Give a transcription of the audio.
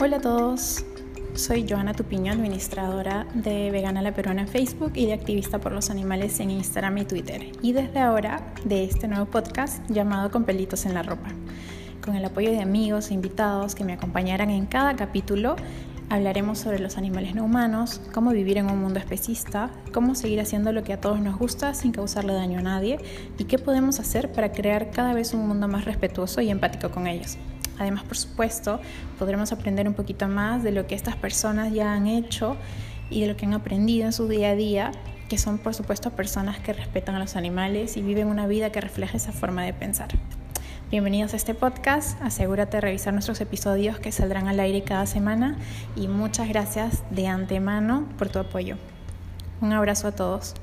Hola a todos, soy Joana Tupiño, administradora de Vegana la Peruana en Facebook y de Activista por los Animales en Instagram y Twitter. Y desde ahora de este nuevo podcast llamado Con pelitos en la ropa. Con el apoyo de amigos e invitados que me acompañarán en cada capítulo, hablaremos sobre los animales no humanos, cómo vivir en un mundo especista, cómo seguir haciendo lo que a todos nos gusta sin causarle daño a nadie y qué podemos hacer para crear cada vez un mundo más respetuoso y empático con ellos. Además, por supuesto, podremos aprender un poquito más de lo que estas personas ya han hecho y de lo que han aprendido en su día a día, que son, por supuesto, personas que respetan a los animales y viven una vida que refleja esa forma de pensar. Bienvenidos a este podcast, asegúrate de revisar nuestros episodios que saldrán al aire cada semana y muchas gracias de antemano por tu apoyo. Un abrazo a todos.